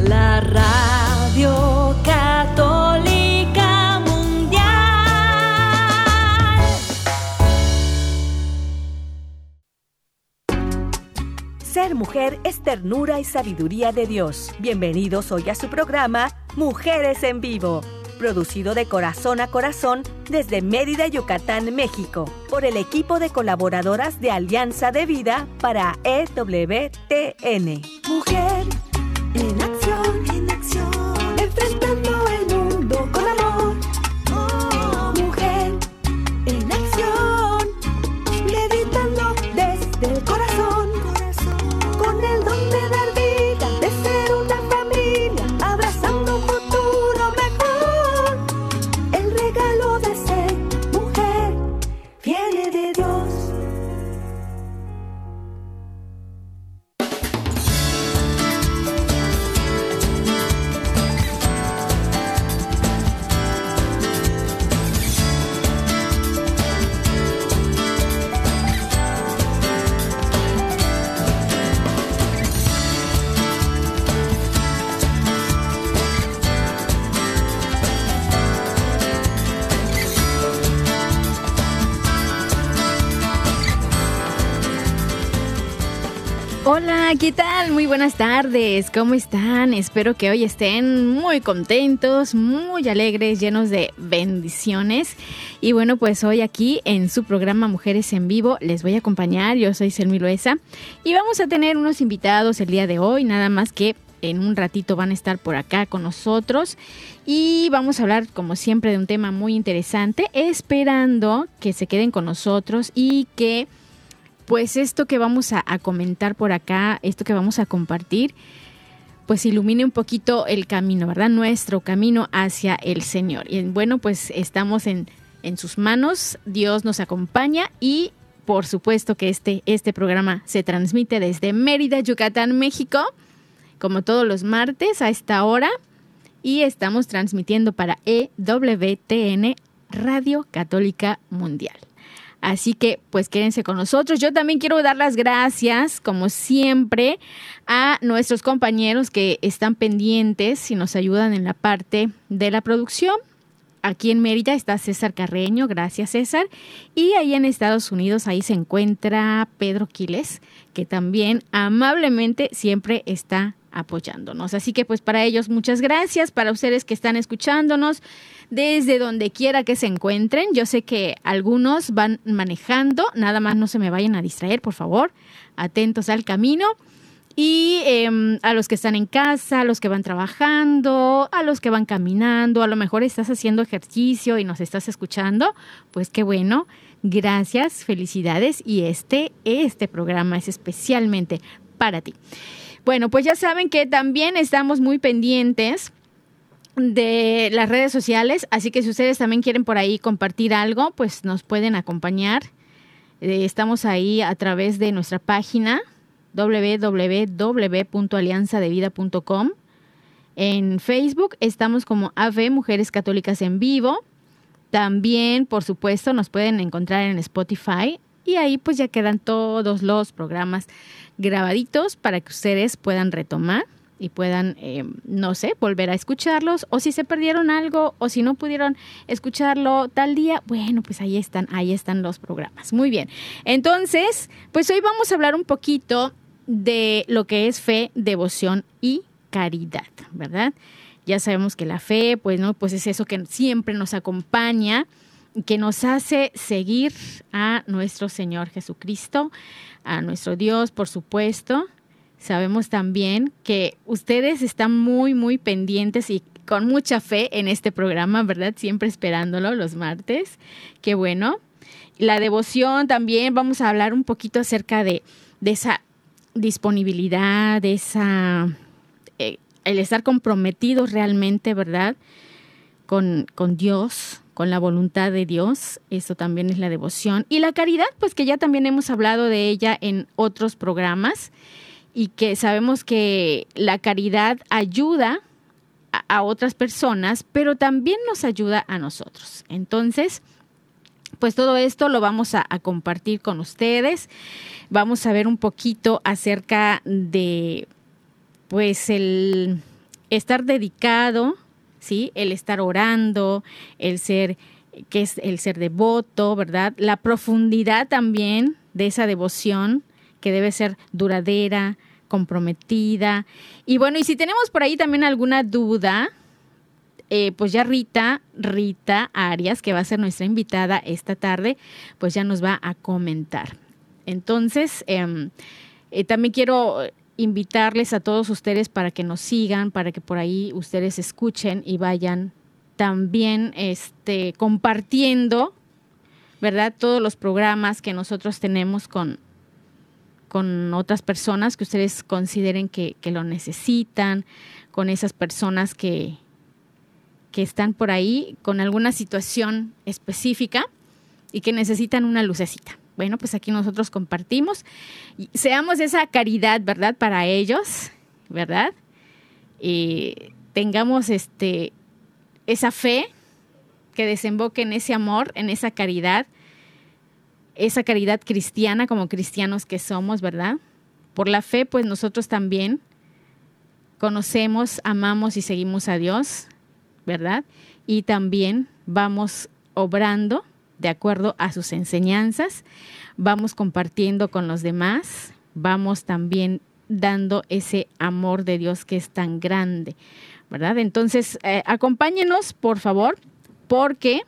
la radio católica mundial. Ser mujer es ternura y sabiduría de Dios. Bienvenidos hoy a su programa Mujeres en Vivo producido de corazón a corazón desde Mérida, Yucatán, México, por el equipo de colaboradoras de Alianza de Vida para EWTN. Mujer ¿qué tal? Muy buenas tardes, ¿cómo están? Espero que hoy estén muy contentos, muy alegres, llenos de bendiciones. Y bueno, pues hoy aquí en su programa Mujeres en Vivo les voy a acompañar, yo soy Selmi Loesa y vamos a tener unos invitados el día de hoy, nada más que en un ratito van a estar por acá con nosotros y vamos a hablar como siempre de un tema muy interesante, esperando que se queden con nosotros y que pues esto que vamos a, comentar por acá, esto que vamos a compartir, pues ilumine un poquito el camino, ¿verdad? Nuestro camino hacia el Señor. Y bueno, pues estamos en, en sus manos, Dios nos acompaña y por supuesto que este, este programa se transmite desde Mérida, Yucatán, México, como todos los martes a esta hora. Y estamos transmitiendo para EWTN, Radio Católica Mundial. Así que pues quédense con nosotros. Yo también quiero dar las gracias, como siempre, a nuestros compañeros que están pendientes y nos ayudan en la parte de la producción. Aquí en Mérida está César Carreño, gracias César. Y ahí en Estados Unidos, ahí se encuentra Pedro Quiles, que también amablemente siempre está apoyándonos. Así que pues para ellos muchas gracias, para ustedes que están escuchándonos desde donde quiera que se encuentren. Yo sé que algunos van manejando, nada más no se me vayan a distraer, por favor, atentos al camino. Y eh, a los que están en casa, a los que van trabajando, a los que van caminando, a lo mejor estás haciendo ejercicio y nos estás escuchando, pues qué bueno. Gracias, felicidades y este, este programa es especialmente para ti. Bueno, pues ya saben que también estamos muy pendientes de las redes sociales, así que si ustedes también quieren por ahí compartir algo, pues nos pueden acompañar. Eh, estamos ahí a través de nuestra página www.alianzadevida.com. En Facebook estamos como AV Mujeres Católicas en Vivo. También, por supuesto, nos pueden encontrar en Spotify y ahí pues ya quedan todos los programas grabaditos para que ustedes puedan retomar y puedan, eh, no sé, volver a escucharlos o si se perdieron algo o si no pudieron escucharlo tal día, bueno, pues ahí están, ahí están los programas. Muy bien. Entonces, pues hoy vamos a hablar un poquito de lo que es fe, devoción y caridad, ¿verdad? Ya sabemos que la fe, pues no, pues es eso que siempre nos acompaña, que nos hace seguir a nuestro Señor Jesucristo, a nuestro Dios, por supuesto, Sabemos también que ustedes están muy, muy pendientes y con mucha fe en este programa, ¿verdad? Siempre esperándolo los martes. Qué bueno. La devoción también, vamos a hablar un poquito acerca de, esa disponibilidad, de esa, eh, el estar comprometidos realmente, ¿verdad? Con, con Dios, con la voluntad de Dios, eso también es la devoción. Y la caridad, pues que ya también hemos hablado de ella en otros programas y que sabemos que la caridad ayuda a, otras personas, pero también nos ayuda a nosotros. Entonces, Pues todo esto lo vamos a, a compartir con ustedes. Vamos a ver un poquito acerca de, pues, el estar dedicado, ¿sí? El estar orando, el ser, que es el ser devoto, ¿verdad? La profundidad también de esa devoción que debe ser duradera, comprometida. Y bueno, y si tenemos por ahí también alguna duda, eh, pues ya Rita, Rita Arias, que va a ser nuestra invitada esta tarde, pues ya nos va a comentar. Entonces, em, eh, también quiero invitarles a todos ustedes para que nos sigan, para que por ahí ustedes escuchen y vayan también este, compartiendo, ¿verdad? Todos los programas que nosotros tenemos con, con otras personas que ustedes consideren que, lo necesitan, con esas personas que, que están por ahí con alguna situación específica y que necesitan una lucecita. Bueno, pues aquí nosotros compartimos. Y seamos esa caridad, ¿verdad? Para ellos, ¿verdad? Y tengamos este, esa fe que desemboque en ese amor, en esa caridad, esa caridad cristiana como cristianos que somos, ¿verdad? Por la fe, pues nosotros también conocemos, amamos y seguimos a Dios, ¿verdad? Y también vamos obrando de acuerdo a sus enseñanzas, vamos compartiendo con los demás, vamos también dando ese amor de Dios que es tan grande, ¿verdad? Entonces, eh, acompáñenos, por favor, porque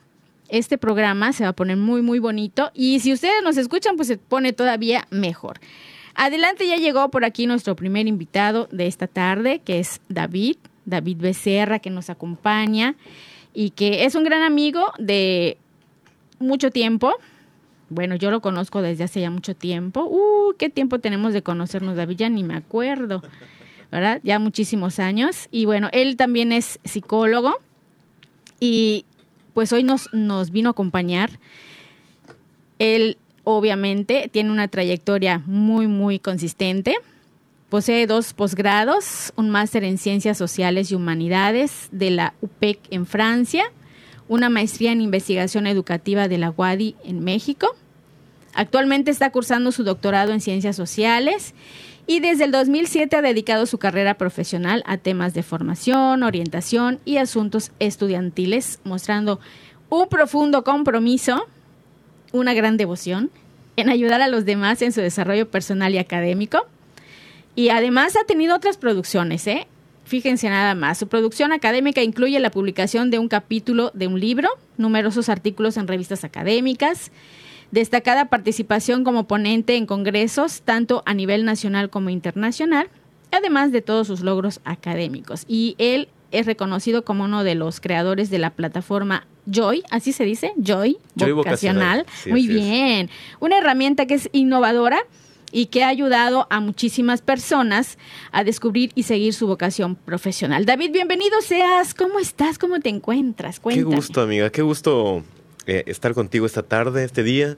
este programa se va a poner muy, muy bonito y si ustedes nos escuchan, pues se pone todavía mejor. Adelante, ya llegó por aquí nuestro primer invitado de esta tarde, que es David, David Becerra, que nos acompaña y que es un gran amigo de mucho tiempo. Bueno, yo lo conozco desde hace ya mucho tiempo. Uh, ¿qué tiempo tenemos de conocernos, David? Ya ni me acuerdo, ¿verdad? Ya muchísimos años. Y bueno, él también es psicólogo y pues hoy nos, nos vino a acompañar. Él obviamente tiene una trayectoria muy, muy consistente. Posee dos posgrados, un máster en Ciencias Sociales y Humanidades de la UPEC en Francia una maestría en investigación educativa de la UADI en México. Actualmente está cursando su doctorado en ciencias sociales y desde el 2007 ha dedicado su carrera profesional a temas de formación, orientación y asuntos estudiantiles, mostrando un profundo compromiso, una gran devoción en ayudar a los demás en su desarrollo personal y académico. Y además ha tenido otras producciones, ¿eh? Fíjense nada más, su producción académica incluye la publicación de un capítulo de un libro, numerosos artículos en revistas académicas, destacada participación como ponente en congresos, tanto a nivel nacional como internacional, además de todos sus logros académicos. Y él es reconocido como uno de los creadores de la plataforma Joy, así se dice, Joy, vocacional. Muy bien, una herramienta que es innovadora y que ha ayudado a muchísimas personas a descubrir y seguir su vocación profesional. David, bienvenido seas. ¿Cómo estás? ¿Cómo te encuentras? Cuéntame. Qué gusto, amiga. Qué gusto eh, estar contigo esta tarde, este día.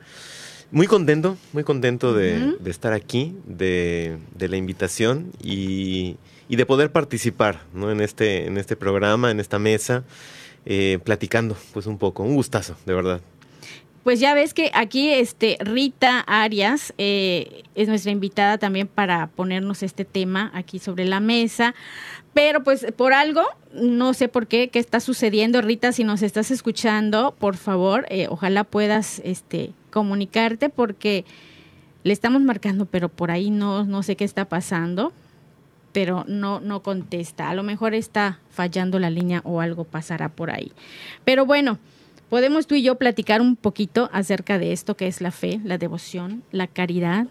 Muy contento, muy contento de, estar aquí, de, la invitación y, de poder participar ¿no? en, este, en este programa, en esta mesa, eh, platicando pues un poco. Un gustazo, de verdad pues ya ves que aquí este Rita Arias eh, es nuestra invitada también para ponernos este tema aquí sobre la mesa. Pero pues por algo, no sé por qué, qué está sucediendo. Rita, si nos estás escuchando, por favor, eh, ojalá puedas este, comunicarte porque le estamos marcando, pero por ahí no, no sé qué está pasando, pero no, no contesta. A lo mejor está fallando la línea o algo pasará por ahí. Pero bueno, podemos tú y yo platicar un poquito acerca de esto que es la fe, la devoción, la caridad.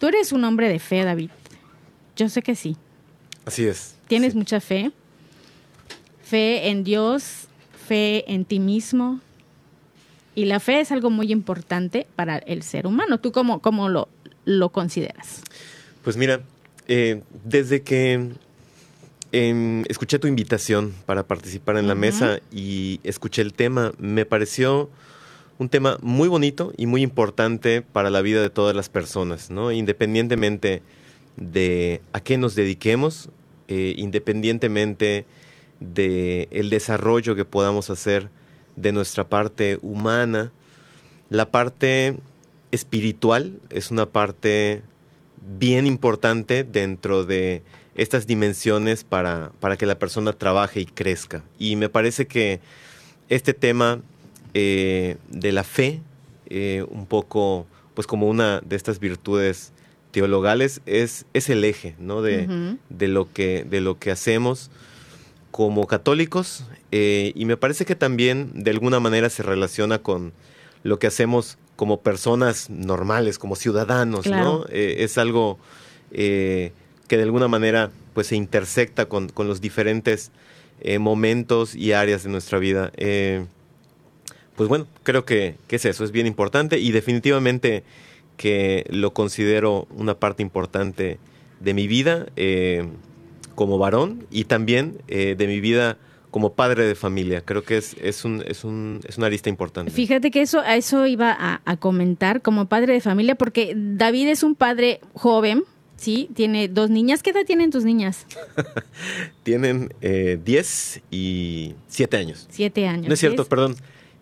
Tú eres un hombre de fe, David. Yo sé que sí. Así es. Tienes mucha fe. Fe en Dios, fe en ti mismo. Y la fe es algo muy importante para el ser humano. ¿Tú cómo, cómo lo, lo consideras? Pues mira, eh, desde que escuché tu invitación para participar en la mesa y escuché el tema. Me pareció un tema muy bonito y muy importante para la vida de todas las personas, ¿no? Independientemente de a qué nos dediquemos, eh, independientemente de el desarrollo que podamos hacer de nuestra parte humana, la parte espiritual es una parte bien importante dentro de estas dimensiones para, para que la persona trabaje y crezca. Y me parece que este tema eh, de la fe, eh, un poco, pues como una de estas virtudes teologales, es, es el eje ¿no? de, de, lo que, de lo que hacemos como católicos eh, y me parece que también de alguna manera se relaciona con lo que hacemos como personas normales, como ciudadanos, ¿no? Eh, es algo eh, que de alguna manera pues se intersecta con, los diferentes momentos y áreas de nuestra vida. pues bueno, creo que, es eso, es bien importante y definitivamente que lo considero una parte importante de mi vida como varón y también de mi vida como padre de familia. Creo que es, es, un, es, un, es una lista importante. Fíjate que eso, eso iba a, comentar como padre de familia, porque David es un padre joven, ¿sí? Tiene dos niñas. ¿Qué edad tienen tus niñas? tienen 10 eh, y 7 años. 7 años. No es cierto, perdón.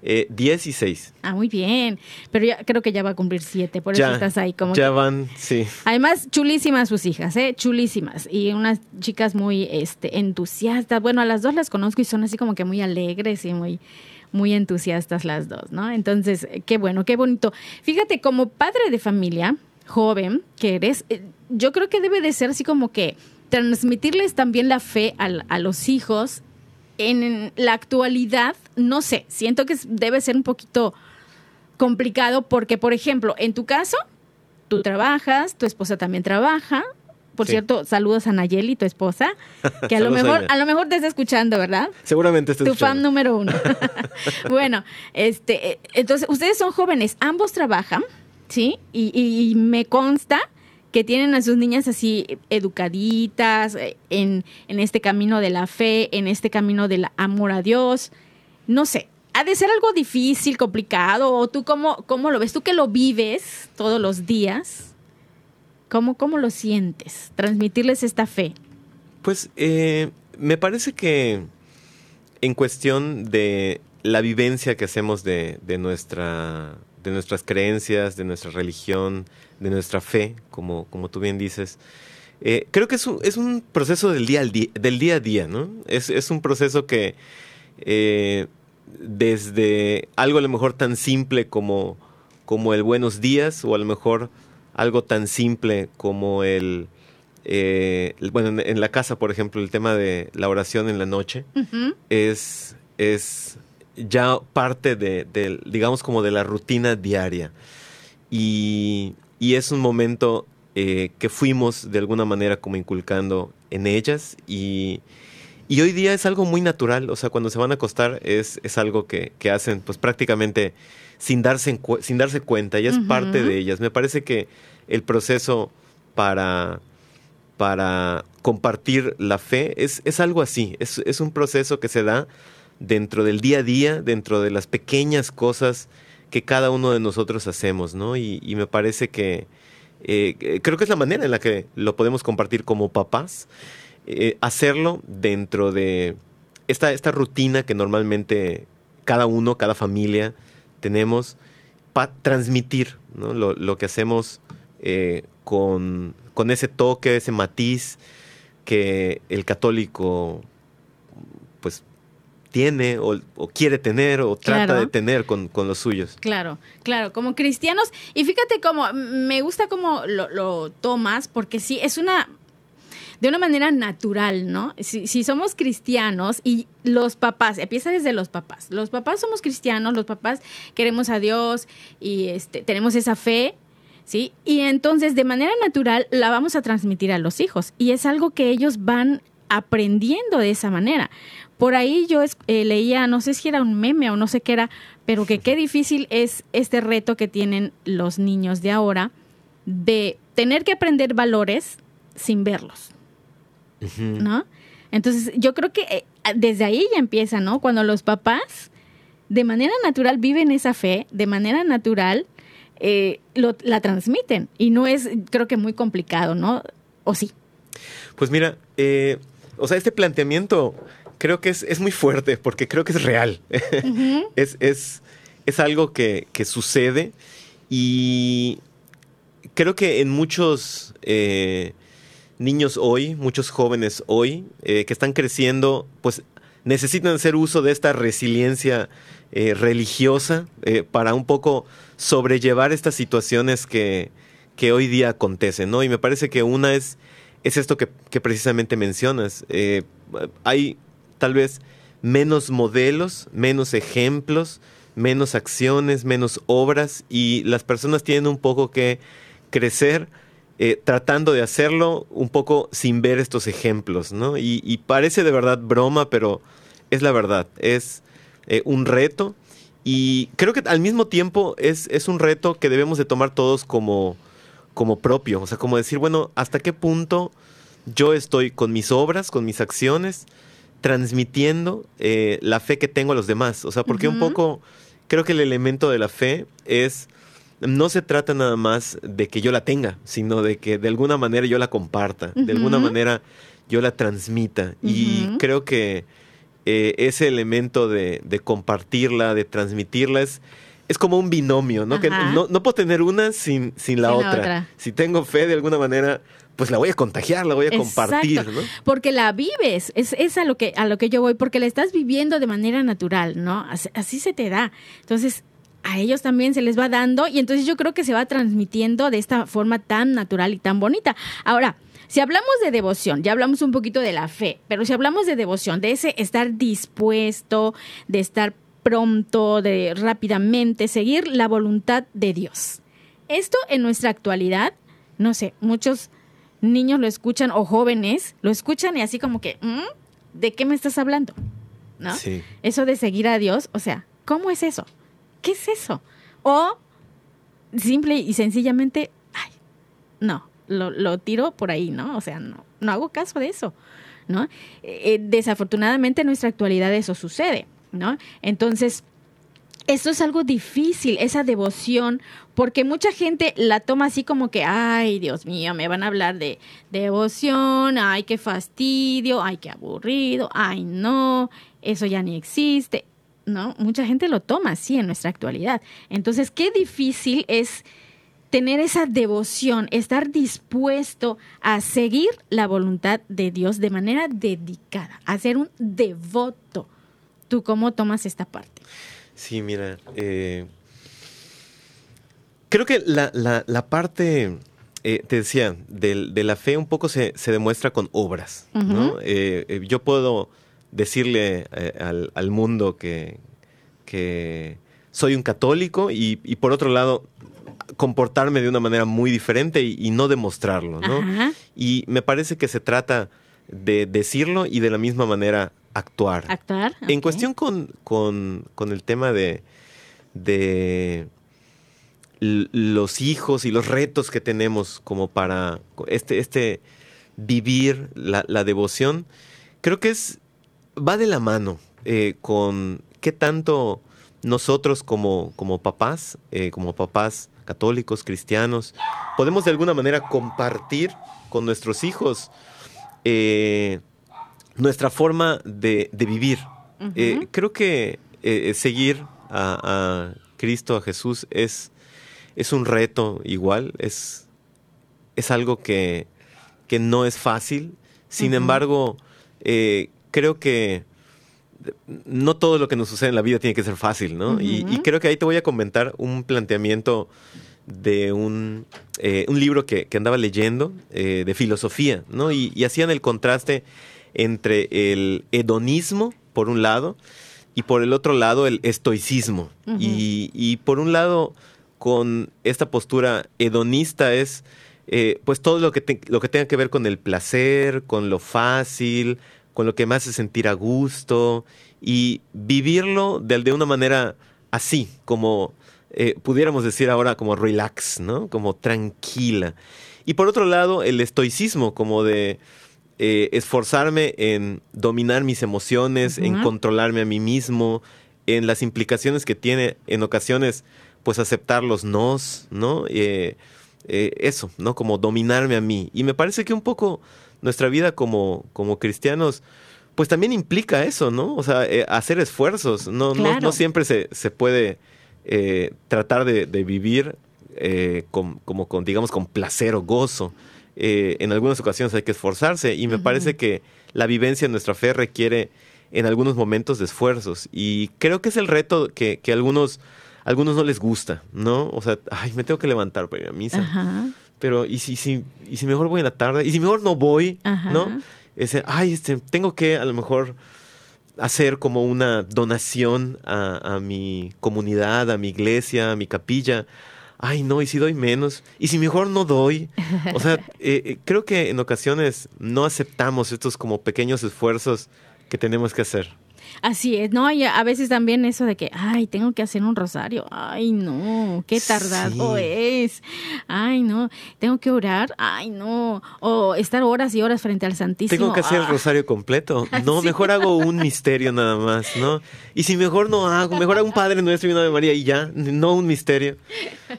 Eh, 10 y 6. Ah, muy bien. Pero ya creo que ya va a cumplir 7, por eso estás ahí como. Ya van, sí. Además, chulísimas sus hijas, ¿eh? Chulísimas. Y unas chicas muy este, entusiastas. Bueno, a las dos las conozco y son así como que muy alegres y muy muy entusiastas las dos, ¿no? Entonces, qué bueno, qué bonito. Fíjate, como padre de familia, joven que eres, eh, yo creo que debe de ser así como que transmitirles también la fe a, a los hijos en la actualidad, no sé, siento que debe ser un poquito complicado porque, por ejemplo, en tu caso, tú trabajas, tu esposa también trabaja. Por cierto, saludos a Nayeli, tu esposa, que a lo mejor, a lo mejor te está escuchando, ¿verdad? Seguramente está Tu fan número uno. bueno, este, eh, entonces, ustedes son jóvenes, ambos trabajan, ¿sí? y me consta que tienen a sus niñas así educaditas eh, en, este camino de la fe, en este camino del amor a Dios. No sé, ha de ser algo difícil, complicado, o tú cómo, cómo lo ves, tú que lo vives todos los días, ¿cómo, cómo lo sientes? Transmitirles esta fe. Pues eh, me parece que en cuestión de la vivencia que hacemos de, de, nuestra, de nuestras creencias, de nuestra religión, de nuestra fe, como, como tú bien dices. Eh, creo que es un, es un proceso del día, al día, del día a día, ¿no? Es, es un proceso que eh, desde algo a lo mejor tan simple como, como el buenos días o a lo mejor algo tan simple como el, eh, bueno, en, la casa, por ejemplo, el tema de la oración en la noche es, es ya parte de, de, digamos, como de la rutina diaria. Y y es un momento eh, que fuimos de alguna manera como inculcando en ellas y, hoy día es algo muy natural, o sea, cuando se van a acostar es, es algo que, hacen pues prácticamente sin darse, sin darse cuenta, y es parte de ellas. Me parece que el proceso para, para compartir la fe es, es algo así, es, es, un proceso que se da dentro del día a día, dentro de las pequeñas cosas que cada uno de nosotros hacemos, ¿no? Y, me parece que eh, creo que es la manera en la que lo podemos compartir como papás, eh, hacerlo dentro de esta, esta rutina que normalmente cada uno, cada familia tenemos, para transmitir ¿no? lo, que hacemos eh, con, con ese toque, ese matiz que el católico pues tiene o, quiere tener o trata de tener con, los suyos. Claro, claro, como cristianos. Y fíjate cómo, me gusta cómo lo, tomas, porque sí, es una, de una manera natural, ¿no? Si, si, somos cristianos y los papás, empieza desde los papás, los papás somos cristianos, los papás queremos a Dios y este, tenemos esa fe, ¿sí? Y entonces de manera natural la vamos a transmitir a los hijos y es algo que ellos van aprendiendo de esa manera. Por ahí yo eh, leía, no sé si era un meme o no sé qué era, pero que qué difícil es este reto que tienen los niños de ahora de tener que aprender valores sin verlos. ¿No? Entonces, yo creo que eh, desde ahí ya empieza, ¿no? Cuando los papás de manera natural viven esa fe, de manera natural eh, la transmiten. Y no es, creo que muy complicado, ¿no? ¿O sí? Pues mira, o sea, este planteamiento creo que es, muy fuerte porque creo que es real. es, es es algo que, que sucede y creo que en muchos eh, niños hoy, muchos jóvenes hoy, eh, que están creciendo, pues necesitan hacer uso de esta resiliencia eh, religiosa para un poco sobrellevar estas situaciones que, que hoy día acontecen, ¿no? Y me parece que una es, es esto que, que precisamente mencionas. Hay tal vez menos modelos, menos ejemplos, menos acciones, menos obras y las personas tienen un poco que crecer eh, tratando de hacerlo un poco sin ver estos ejemplos, ¿no? Y, parece de verdad broma, pero es la verdad, es eh, un reto y creo que al mismo tiempo es, es un reto que debemos de tomar todos como, como propio, o sea, como decir, bueno, ¿hasta qué punto yo estoy con mis obras, con mis acciones, transmitiendo eh, la fe que tengo a los demás? O sea, porque un poco creo que el elemento de la fe es no se trata nada más de que yo la tenga, sino de que de alguna manera yo la comparta, de alguna manera yo la transmita. Y creo que eh, ese elemento de, de compartirla, de transmitirla, es, es como un binomio, ¿no? Que no, no puedo tener una sin, sin la Sin la otra. otra. Si tengo fe de alguna manera, pues la voy a contagiar, la voy a compartir. ¿no? Porque la vives, es, es a lo que a lo que yo voy, porque la estás viviendo de manera natural, ¿no? Así, así se te da. Entonces, a ellos también se les va dando y entonces yo creo que se va transmitiendo de esta forma tan natural y tan bonita. Ahora, si hablamos de devoción, ya hablamos un poquito de la fe, pero si hablamos de devoción, de ese estar dispuesto, de estar pronto, de rápidamente seguir la voluntad de Dios. Esto en nuestra actualidad, no sé, muchos niños lo escuchan o jóvenes lo escuchan y así como que, "¿Mm? ¿de qué me estás hablando? ¿No? Sí. Eso de seguir a Dios, o sea, ¿cómo es eso? ¿Qué es eso? O simple y sencillamente, ay, no, lo, lo tiro por ahí, ¿no? O sea, no, no hago caso de eso, ¿no? Eh, eh, desafortunadamente en nuestra actualidad eso sucede, ¿no? Entonces, esto es algo difícil, esa devoción, porque mucha gente la toma así como que, ay, Dios mío, me van a hablar de devoción, ay, qué fastidio, ay, qué aburrido, ay, no, eso ya ni existe. ¿No? Mucha gente lo toma así en nuestra actualidad. Entonces, qué difícil es tener esa devoción, estar dispuesto a seguir la voluntad de Dios de manera dedicada, a ser un devoto. ¿Tú cómo tomas esta parte? Sí, mira, eh, creo que la, la- la parte, eh, te decía, del- de, la fe un poco se, se demuestra con obras, ¿no? Eh, eh, yo puedo decirle al, al mundo que, que soy un católico y, y por otro lado comportarme de una manera muy diferente y, y no demostrarlo, ¿no? Y me parece que se trata de decirlo y de la misma manera actuar. Actuar. En cuestión con, con- con el tema de, de los hijos y los retos que tenemos como para este, este vivir la, la devoción, creo que es va de la mano eh, con qué tanto nosotros como, como papás, eh, como papás católicos, cristianos, podemos de alguna manera compartir con nuestros hijos eh, nuestra forma de, de vivir. Eh, creo que eh, seguir a, a Cristo, a Jesús, es, es un reto igual, es, es algo que, que no es fácil. Sin embargo, eh, creo que no todo lo que nos sucede en la vida tiene que ser fácil, ¿no? y, creo que ahí te voy a comentar un planteamiento de un, eh, un libro que, que andaba leyendo eh, de filosofía, ¿no? Y, y hacían el contraste entre el hedonismo, por un lado, y por el otro lado el estoicismo. Y, y por un lado, con esta postura hedonista es eh, pues todo lo que, te- lo que tenga que ver con el placer, con lo fácil, con lo que me hace sentir a gusto y vivirlo de, de una manera así, como eh, pudiéramos decir ahora como relax, ¿no? Como tranquila. Y por otro lado, el estoicismo, como de eh, esforzarme en dominar mis emociones, en controlarme a mí mismo, en las implicaciones que tiene en ocasiones, pues aceptar los nos, ¿no? Eh, eh, eso, ¿no? Como dominarme a mí. Y me parece que un poco nuestra vida como, como cristianos, pues también implica eso, ¿no? O sea, hacer esfuerzos. No, no- Claro. no siempre se, se puede tratar de, de vivir con, como con, digamos, con placer o gozo. Eh, en algunas ocasiones hay que esforzarse y me parece que la vivencia de nuestra fe requiere en algunos momentos de esfuerzos y creo que es el reto que, que algunos, algunos no les gusta, ¿no? O sea, ay, me tengo que levantar para ir a misa. Ajá. Pero, ¿y si, si, ¿y si mejor voy en la tarde? ¿Y si mejor no voy? Ajá. ¿No? Ese, ay, este, tengo que a lo mejor hacer como una donación a, a mi comunidad, a mi iglesia, a mi capilla. Ay, no, y si doy menos, y si mejor no doy. O sea, eh, eh, creo que en ocasiones no aceptamos estos como pequeños esfuerzos que tenemos que hacer. Así es, ¿no? Y a veces también eso de que, ay, tengo que hacer un rosario. Ay, no, qué tardado Sí. es. Ay, no, tengo que orar. Ay, no. O estar horas y horas frente al Santísimo. Tengo que hacer el Ah. rosario completo. No, mejor hago un misterio nada más, ¿no? Y si mejor no hago, mejor hago un Padre Nuestro y una Ave María y ya, no un misterio.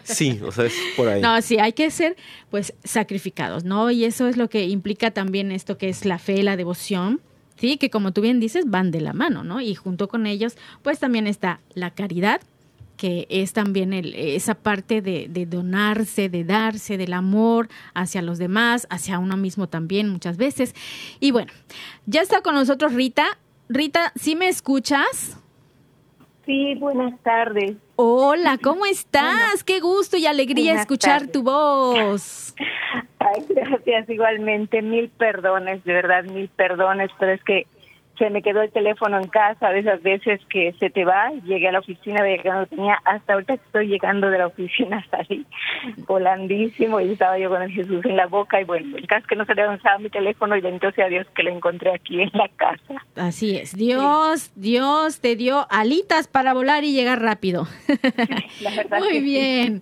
Sí, o sea, es por ahí. No, sí, hay que ser pues sacrificados, ¿no? Y eso es lo que implica también esto que es la fe, la devoción, ¿sí? Que como tú bien dices, van de la mano, ¿no? Y junto con ellos, pues también está la caridad, que es también el, esa parte de, de donarse, de darse, del amor hacia los demás, hacia uno mismo también muchas veces. Y bueno, ya está con nosotros Rita. Rita, ¿sí me escuchas? Sí, buenas tardes. Hola, ¿cómo estás? Qué gusto y alegría Buenas escuchar tardes. tu voz. Ay, gracias igualmente. Mil perdones, de verdad, mil perdones, pero es que se me quedó el teléfono en casa de esas veces que se te va. Llegué a la oficina, veía que no lo tenía. Hasta ahorita estoy llegando de la oficina, salí volandísimo y estaba yo con el Jesús en la boca. Y bueno, el caso es que no se le avanzaba mi teléfono y bendito sea Dios que lo encontré aquí en la casa. Así es. Dios, Dios te dio alitas para volar y llegar rápido. La verdad Muy que sí.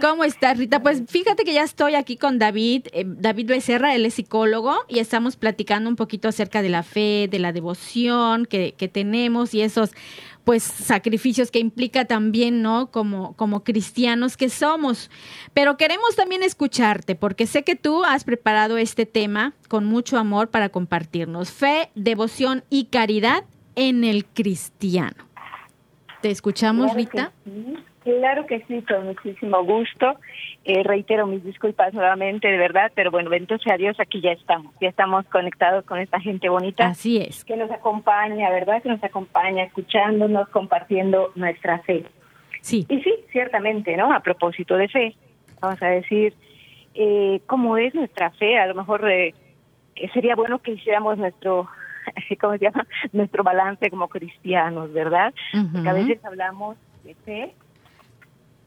¿Cómo estás, Rita? Pues fíjate que ya estoy aquí con David, eh, David Becerra, él es psicólogo y estamos platicando un poquito acerca de la fe, de la devoción que, que tenemos y esos pues sacrificios que implica también, ¿no? Como, como cristianos que somos. Pero queremos también escucharte porque sé que tú has preparado este tema con mucho amor para compartirnos. Fe, devoción y caridad en el cristiano. ¿Te escuchamos, Claro Rita? sí, Claro que sí, con muchísimo gusto. Eh, reitero mis disculpas nuevamente, de verdad, pero bueno, bendito sea Dios, aquí ya estamos. Ya estamos conectados con esta gente bonita Así es. que nos acompaña, ¿verdad? Que nos acompaña escuchándonos, compartiendo nuestra fe. Sí. Y sí, ciertamente, ¿no? A propósito de fe, vamos a decir, eh, ¿cómo es nuestra fe? A lo mejor eh, sería bueno que hiciéramos nuestro, ¿cómo se llama? Nuestro balance como cristianos, ¿verdad? Porque a veces hablamos de fe,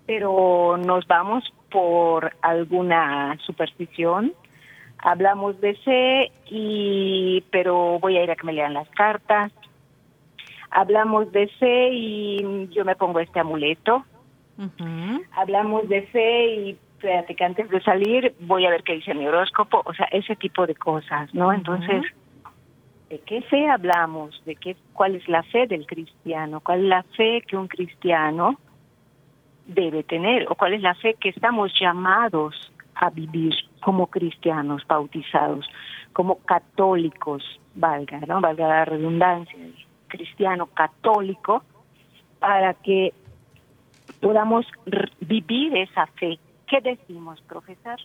pero nos vamos por alguna superstición. Hablamos de fe y pero voy a ir a que me lean las cartas. Hablamos de fe y yo me pongo este amuleto. Hablamos de fe y espérate que antes de salir voy a ver qué dice mi horóscopo, o sea, ese tipo de cosas, ¿no? Entonces, ¿de qué fe hablamos? ¿De qué cuál es la fe del cristiano? ¿Cuál es la fe que un cristiano debe tener o cuál es la fe que estamos llamados a vivir como cristianos bautizados, como católicos, valga, ¿no? Valga la redundancia, cristiano católico, para que podamos vivir esa fe. ¿Qué decimos, profesor?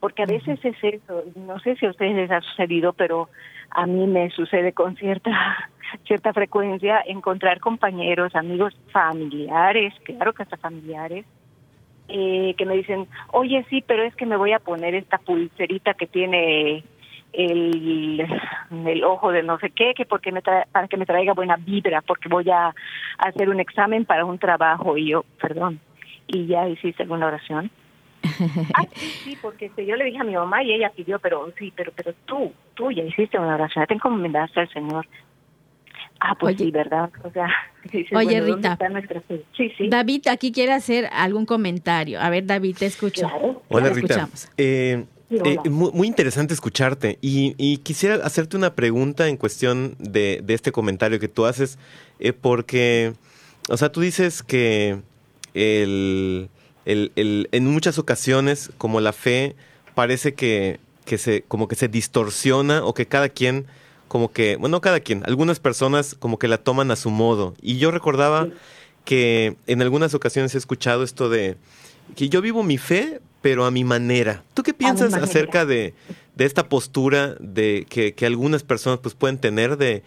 Porque a veces es eso, no sé si a ustedes les ha sucedido, pero a mí me sucede con cierta cierta frecuencia encontrar compañeros, amigos, familiares, claro que hasta familiares, eh, que me dicen, oye, sí, pero es que me voy a poner esta pulserita que tiene el, el ojo de no sé qué, que porque me trae- para que me traiga buena vibra, porque voy a hacer un examen para un trabajo y yo, perdón, y ya hiciste alguna oración. Ah, sí, porque este, yo le dije a mi mamá y ella pidió, pero sí, pero pero tú, tú ya hiciste una oración, te encomendaste al Señor. Ah, pues Oye. sí, ¿verdad? O sea, dices, Oye, bueno, ¿dónde Rita. está nuestra fe? Sí, sí. David aquí quiere hacer algún comentario. A ver, David, te escucho. Claro. Hola Te Rita. escuchamos. Eh, Sí, eh, muy, muy interesante escucharte y, y quisiera hacerte una pregunta en cuestión de, de este comentario que tú haces, eh, porque, o sea, tú dices que el, el- el- en muchas ocasiones, como la fe parece que, que se, como que se distorsiona o que cada quien, como que, bueno, no cada quien, algunas personas como que la toman a su modo. Y yo recordaba que en algunas ocasiones he escuchado esto de que yo vivo mi fe, pero a mi manera. ¿Tú qué piensas acerca de, de esta postura de que, que algunas personas pues pueden tener de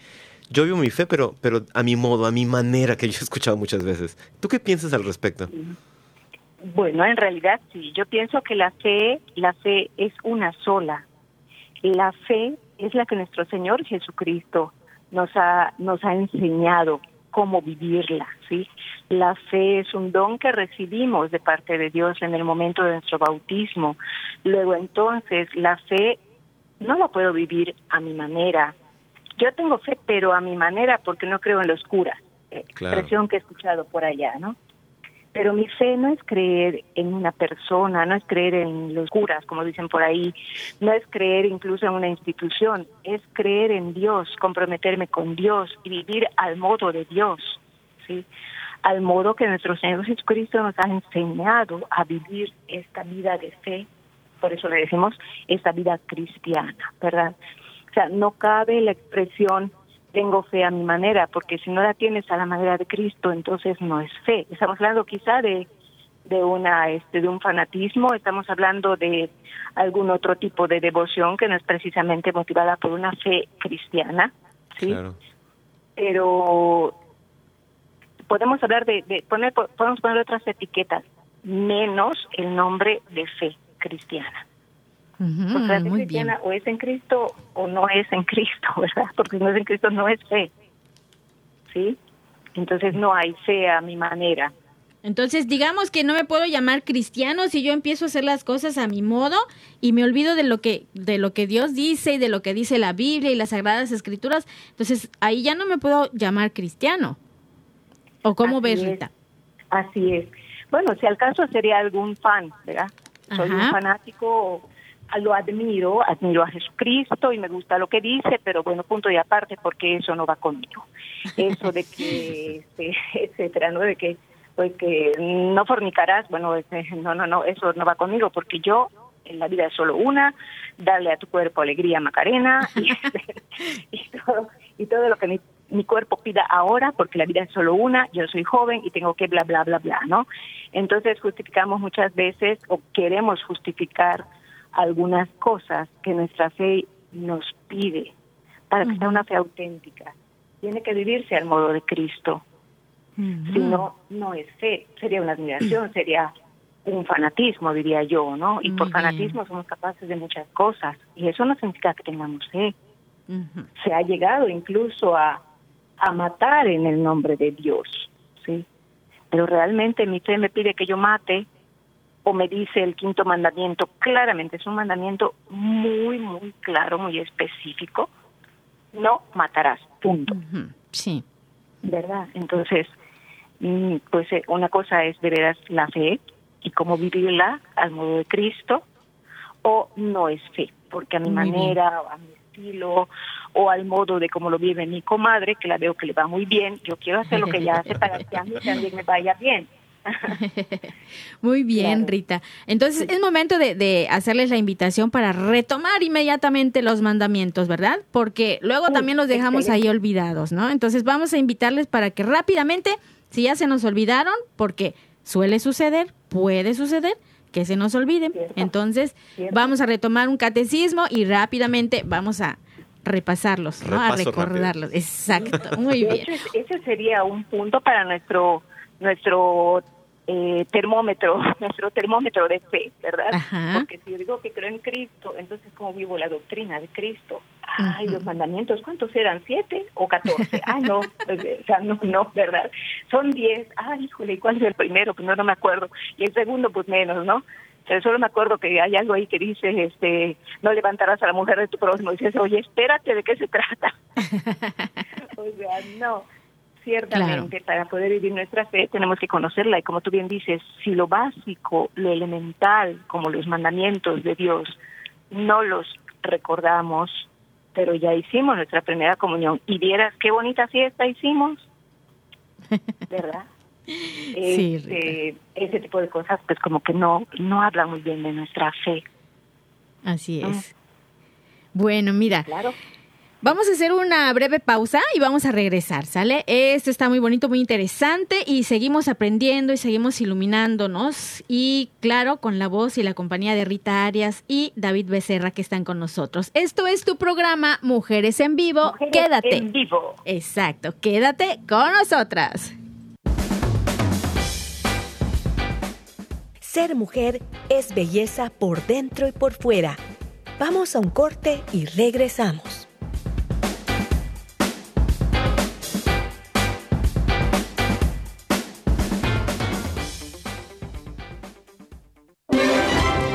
yo vivo mi fe, pero, pero a mi modo, a mi manera, que yo he escuchado muchas veces. ¿Tú qué piensas al respecto? Bueno, en realidad sí. Yo pienso que la fe, la fe es una sola. La fe es la que nuestro Señor Jesucristo nos ha nos ha enseñado cómo vivirla, ¿sí? La fe es un don que recibimos de parte de Dios en el momento de nuestro bautismo. Luego entonces la fe no la puedo vivir a mi manera. Yo tengo fe, pero a mi manera porque no creo en los curas. eh, Claro. Expresión que he escuchado por allá, ¿no? Pero mi fe no es creer en una persona, no es creer en los curas, como dicen por ahí, no es creer incluso en una institución, es creer en Dios, comprometerme con Dios y vivir al modo de Dios, ¿sí? Al modo que nuestro Señor Jesucristo nos ha enseñado a vivir esta vida de fe, por eso le decimos esta vida cristiana, ¿verdad? O sea, no cabe la expresión tengo fe a mi manera, porque si no la tienes a la manera de Cristo, entonces no es fe. Estamos hablando quizá de de una este de un fanatismo, estamos hablando de algún otro tipo de devoción que no es precisamente motivada por una fe cristiana, ¿sí? Claro. Pero podemos hablar de, de poner podemos poner otras etiquetas menos el nombre de fe cristiana. Porque la fe muy bien. cristiana o es en Cristo o no es en Cristo, ¿verdad? Porque si no es en Cristo no es fe. ¿Sí? Entonces no hay fe a mi manera. Entonces, digamos que no me puedo llamar cristiano si yo empiezo a hacer las cosas a mi modo y me olvido de lo que de lo que Dios dice y de lo que dice la Biblia y las sagradas escrituras. Entonces, ahí ya no me puedo llamar cristiano. ¿O cómo Así ves, es. Rita? Así es. Bueno, si al caso sería algún fan, ¿verdad? Soy Ajá. un fanático, lo admiro, admiro a Jesucristo y me gusta lo que dice, pero bueno, punto y aparte porque eso no va conmigo. Eso de que, este, etcétera, ¿no? De que, pues que no fornicarás, bueno, este, no, no, no, eso no va conmigo porque yo en la vida es solo una, darle a tu cuerpo alegría, Macarena, y, este, y todo, y todo lo que mi, mi cuerpo pida ahora, porque la vida es solo una, yo soy joven y tengo que bla, bla, bla, bla, ¿no? Entonces justificamos muchas veces o queremos justificar algunas cosas que nuestra fe nos pide para que sea una fe auténtica. Tiene que vivirse al modo de Cristo. Si no, no es fe, sería una admiración, sería un fanatismo, diría yo, ¿no? Y por bien. fanatismo somos capaces de muchas cosas. Y eso no significa que tengamos fe. Se ha llegado incluso a, a matar en el nombre de Dios, ¿sí? Pero realmente mi fe me pide que yo mate o me dice el quinto mandamiento, claramente es un mandamiento muy, muy claro, muy específico, no matarás, punto. Sí. ¿verdad? Entonces, mm, pues eh, una cosa es de veras la fe y cómo vivirla al modo de Cristo, o no es fe, porque a mi Muy bien. manera, o a mi estilo, o al modo de cómo lo vive mi comadre, que la veo que le va muy bien, yo quiero hacer lo que ella hace para que a mí también me vaya bien. Muy bien, Claro. Rita. Entonces es momento de, de hacerles la invitación para retomar inmediatamente los mandamientos, ¿verdad? Porque luego también los dejamos ahí olvidados, ¿no? Entonces vamos a invitarles para que rápidamente, si ya se nos olvidaron, porque suele suceder, puede suceder, que se nos olviden. Cierto. Entonces Cierto. vamos a retomar un catecismo y rápidamente vamos a repasarlos, ¿no? a recordarlos. Exacto, muy bien. hecho, ese sería un punto para nuestro nuestro eh, termómetro, nuestro termómetro de fe, ¿verdad? Ajá. Porque si yo digo que creo en Cristo, entonces ¿cómo vivo la doctrina de Cristo? Ay, los mandamientos, ¿cuántos eran? ¿Siete o catorce? Ah, no, o sea, no, no, ¿verdad? Son diez. Ay, híjole, ¿y cuál es el primero? Pues no, no me acuerdo. Y el segundo, pues menos, ¿no? Pero solo me acuerdo que hay algo ahí que dice, este, no levantarás a la mujer de tu próximo. Y dices, oye, espérate, ¿de qué se trata? o sea, no. Ciertamente, para poder vivir nuestra fe tenemos que conocerla y como tú bien dices, si lo básico, lo elemental, como los mandamientos de Dios, no los recordamos, pero ya hicimos nuestra primera comunión y vieras qué bonita fiesta hicimos, ¿verdad? Sí, Este, ese tipo de cosas pues como que no no habla muy bien de nuestra fe, Así Ah. es. Bueno, mira, claro. Vamos a hacer una breve pausa y vamos a regresar, ¿sale? Esto está muy bonito, muy interesante y seguimos aprendiendo y seguimos iluminándonos y claro, con la voz y la compañía de Rita Arias y David Becerra que están con nosotros. Esto es tu programa Mujeres en Vivo. Mujeres quédate. En vivo. Exacto, quédate con nosotras. Ser mujer es belleza por dentro y por fuera. Vamos a un corte y regresamos.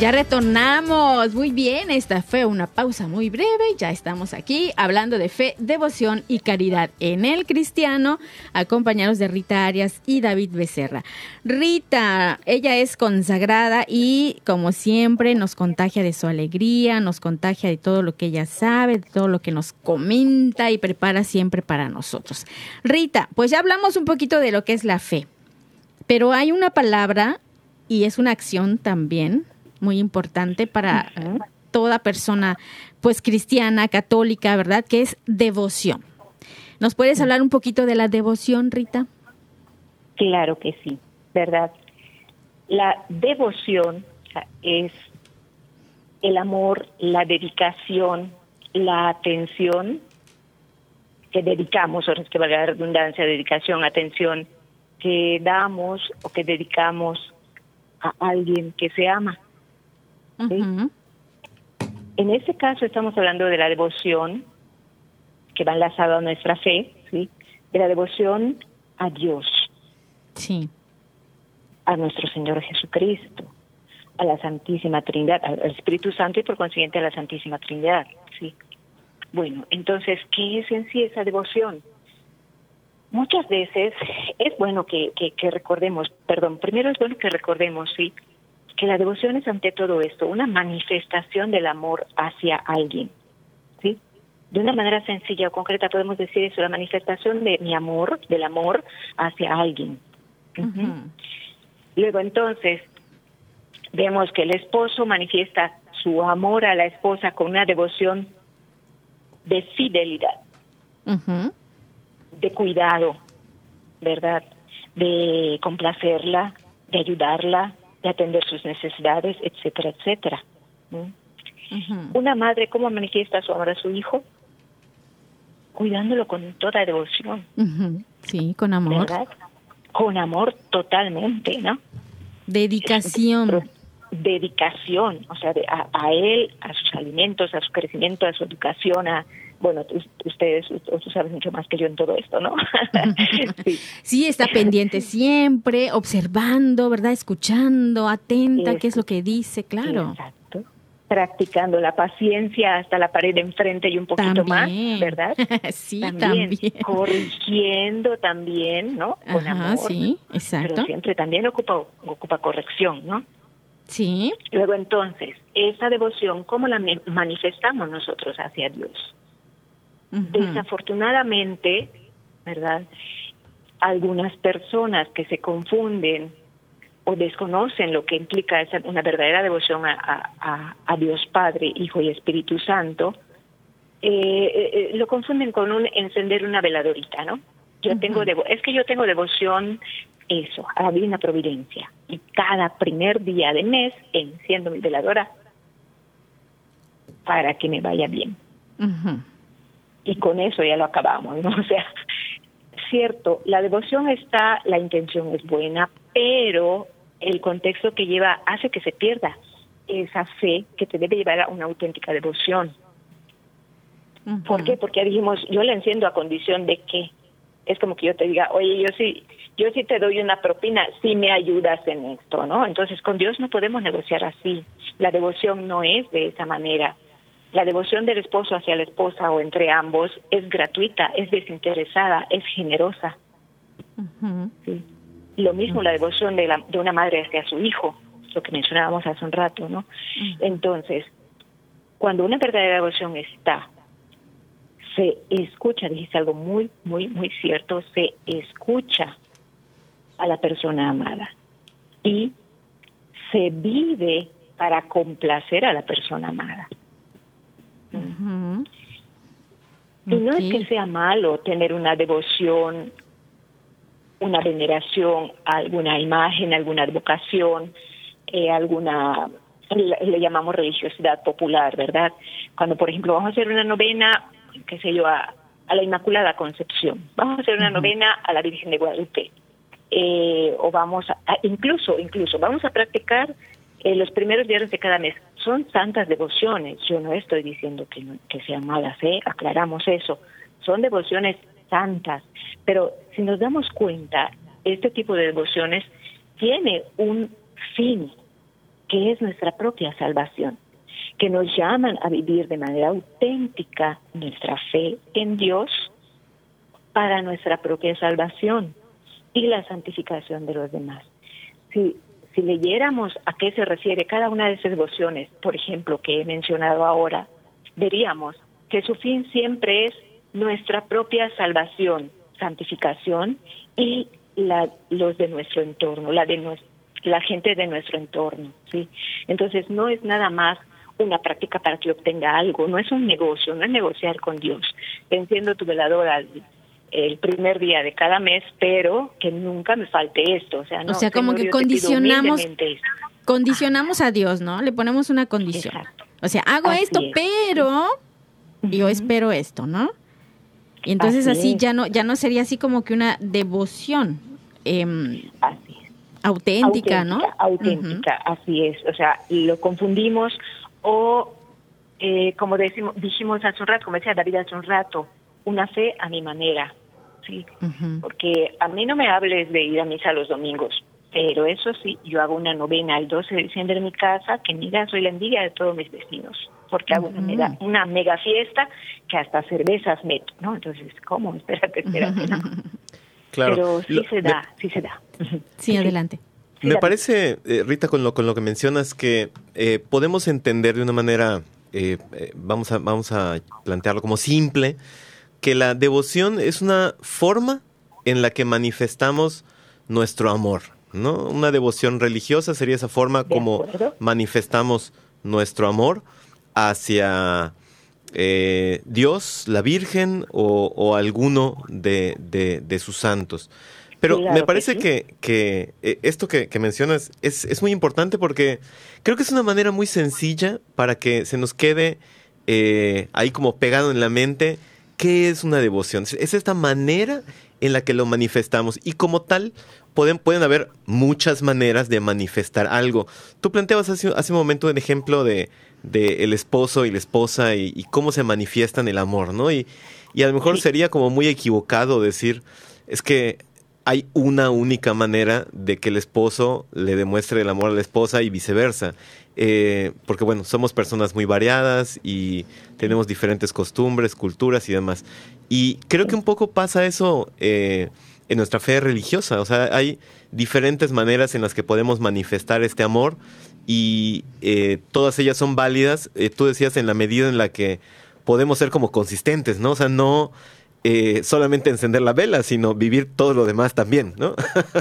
Ya retornamos. Muy bien, esta fue una pausa muy breve. Ya estamos aquí hablando de fe, devoción y caridad en el cristiano, acompañados de Rita Arias y David Becerra. Rita, ella es consagrada y como siempre nos contagia de su alegría, nos contagia de todo lo que ella sabe, de todo lo que nos comenta y prepara siempre para nosotros. Rita, pues ya hablamos un poquito de lo que es la fe, pero hay una palabra y es una acción también muy importante para toda persona, pues cristiana, católica, ¿verdad? Que es devoción. ¿Nos puedes hablar un poquito de la devoción, Rita? Claro que sí, ¿verdad? La devoción es el amor, la dedicación, la atención que dedicamos, o es que valga la redundancia, dedicación, atención, que damos o que dedicamos a alguien que se ama. ¿Sí? En este caso estamos hablando de la devoción que va enlazada a nuestra fe, ¿sí? de la devoción a Dios, Sí. a nuestro Señor Jesucristo, a la Santísima Trinidad, al al Espíritu Santo y por consiguiente a la Santísima Trinidad. ¿sí? Bueno, entonces, ¿qué es en sí esa devoción? Muchas veces es bueno que, que, que recordemos, perdón, primero es bueno que recordemos, sí, que la devoción es ante todo esto, una manifestación del amor hacia alguien, ¿sí? De una manera sencilla o concreta podemos decir eso, la manifestación de mi amor, del amor hacia alguien. Ujú. Luego entonces vemos que el esposo manifiesta su amor a la esposa con una devoción de fidelidad, de cuidado, ¿verdad? De complacerla, de ayudarla, de atender sus necesidades, etcétera, etcétera. ¿Mm? Una madre, ¿cómo manifiesta su amor a su hijo? Cuidándolo con toda devoción. Sí, con amor. ¿verdad? Con amor totalmente, ¿no? Dedicación. Dedicación, o sea, de- a, a él, a sus alimentos, a su crecimiento, a su educación, a, bueno, ustedes, tú, sabes mucho más que yo en todo esto, ¿no? sí. Sí, está pendiente siempre, observando, ¿verdad? Escuchando, atenta, qué es lo que dice, claro. Exacto. Practicando la paciencia hasta la pared de enfrente y un poquito También. más, ¿verdad? sí, también, también. corrigiendo también, ¿no? Con Ajá, amor. sí, exacto. Pero siempre también ocupa ocupa corrección, ¿no? Sí. Luego entonces, esa devoción, ¿cómo la manifestamos nosotros hacia Dios? Desafortunadamente, ¿verdad? Algunas personas que se confunden o desconocen lo que implica esa, una verdadera devoción a, a- a- a Dios Padre, Hijo y Espíritu Santo, eh, eh, eh, lo confunden con un encender una veladorita, ¿no? Yo tengo devo es que yo tengo devoción eso, a la divina providencia y cada primer día de mes enciendo mi veladora para que me vaya bien Ujú. Y con eso ya lo acabamos, ¿no? O sea, cierto, la devoción está, la intención es buena, pero el contexto que lleva hace que se pierda esa fe que te debe llevar a una auténtica devoción. ¿Por qué? Porque ya dijimos, yo la enciendo a condición de que es como que yo te diga, oye, yo sí, yo sí te doy una propina si me ayudas en esto, ¿no? Entonces con Dios no podemos negociar así. La devoción no es de esa manera. La devoción del esposo hacia la esposa o entre ambos es gratuita, es desinteresada, es generosa. Lo mismo la devoción de, la, de una madre hacia su hijo, lo que mencionábamos hace un rato, ¿no? Entonces, cuando una verdadera devoción está, se escucha, dijiste algo muy, muy, muy cierto, se escucha a la persona amada y se vive para complacer a la persona amada. Y no es que sea malo tener una devoción, una veneración a alguna imagen, alguna advocación, eh, alguna, le, le llamamos religiosidad popular, ¿verdad? Cuando, por ejemplo, vamos a hacer una novena, qué sé yo, a, a la Inmaculada Concepción, vamos a hacer una novena a la Virgen de Guadalupe, eh, o vamos a, incluso, incluso, vamos a practicar eh, los primeros días de cada mes. Son santas devociones. Yo no estoy diciendo que, no- que sean malas, ¿eh? aclaramos eso. Son devociones santas. Pero si nos damos cuenta, este tipo de devociones tiene un fin, que es nuestra propia salvación, que nos llaman a vivir de manera auténtica nuestra fe en Dios para nuestra propia salvación y la santificación de los demás. Si, si leyéramos a qué se refiere cada una de esas devociones, por ejemplo, que he mencionado ahora, veríamos que su fin siempre es nuestra propia salvación, santificación y la, los de nuestro entorno, la de nues- la gente de nuestro entorno, ¿sí? Entonces no es nada más una práctica para que obtenga algo, no es un negocio, no es negociar con Dios. Enciendo tu veladora el, primer día de cada mes, pero que nunca me falte esto, o sea, no, o sea, como que condicionamos, condicionamos a Dios, ¿no? Le ponemos una condición. Exacto. O sea, hago Así esto, es. pero yo espero esto, ¿no? Y entonces Así ya no ya no sería así como que una devoción em, Así es. auténtica, ¿no? Auténtica, así es. O sea, lo confundimos o, eh, como decimos, dijimos hace un rato, como decía David hace un rato, una fe a mi manera, ¿sí? Ujú, ujú. Porque a mí no me hables de ir a misa los domingos, pero eso sí, yo hago una novena el 12 de diciembre en mi casa, que mira, soy la envidia de todos mis vecinos, porque hago una, Ujú. mega, una mega fiesta que hasta cervezas meto, ¿no? Entonces, ¿cómo? Espérate, espérate, ¿no? Claro. Pero sí Lo- se me- da, sí se da. Sí, adelante. Sí, Me parece, eh, Rita, con lo, con lo que mencionas, que eh, podemos entender de una manera, eh, eh, vamos, a, vamos a plantearlo como simple, que la devoción es una forma en la que manifestamos nuestro amor, ¿no? Una devoción religiosa sería esa forma como manifestamos nuestro amor hacia eh, Dios, la Virgen o, o alguno de, de- de sus santos. Pero Claro me que parece sí. que, que, eh, esto que, que mencionas es, es muy importante porque creo que es una manera muy sencilla para que se nos quede eh, ahí como pegado en la mente qué es una devoción. Es- Es esta manera en la que lo manifestamos y como tal pueden, pueden haber muchas maneras de manifestar algo. Tú planteabas hace, hace un momento el ejemplo de, de el esposo y la esposa y, y cómo se manifiestan el amor, ¿no? Y, y a lo mejor Sí. sería como muy equivocado decir, es que hay una única manera de que el esposo le demuestre el amor a la esposa y viceversa. Eh, porque bueno, somos personas muy variadas y tenemos diferentes costumbres, culturas y demás. Y creo que un poco pasa eso eh, en nuestra fe religiosa. O sea, hay diferentes maneras en las que podemos manifestar este amor y eh, todas ellas son válidas, tú decías en la medida en la que podemos ser como consistentes, ¿no? O sea, no eh, solamente encender la vela, sino vivir todo lo demás también, ¿no?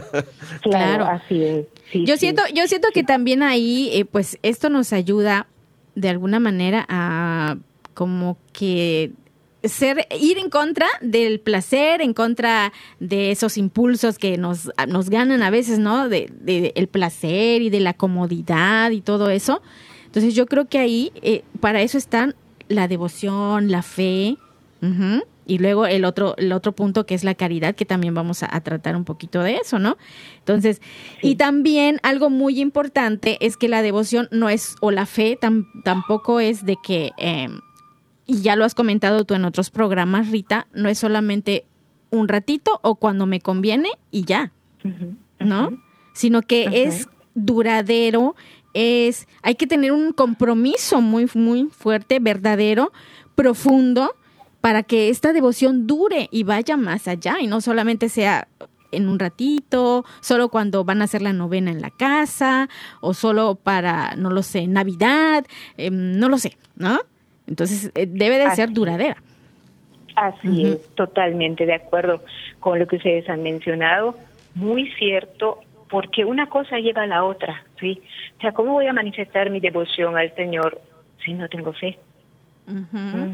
claro, así es. yo siento, yo siento que también ahí, pues esto nos ayuda de alguna manera a como que ser ir en contra del placer, en contra de esos impulsos que nos, nos ganan a veces, ¿no? De, de, el placer y de la comodidad y todo eso. Entonces yo creo que ahí eh, para eso están la devoción, la fe, y luego el otro, el otro punto que es la caridad, que también vamos a, tratar un poquito de eso, ¿no? Entonces, y también algo muy importante es que la devoción no es, o la fe tampoco es de que em, y ya lo has comentado tú en otros programas, Rita, no es solamente un ratito o cuando me conviene y ya, ¿no? Sino que es duradero, es, hay que tener un compromiso muy, muy fuerte, verdadero, profundo, para que esta devoción dure y vaya más allá y no solamente sea en un ratito, solo cuando van a hacer la novena en la casa o solo para, no lo sé, Navidad, em, no lo sé, ¿no? Entonces, eh, debe de ser duradera. Así es, totalmente de acuerdo con lo que ustedes han mencionado. Muy cierto, porque una cosa lleva a la otra, ¿sí? O sea, ¿cómo voy a manifestar mi devoción al Señor si no tengo fe? ¿Mm?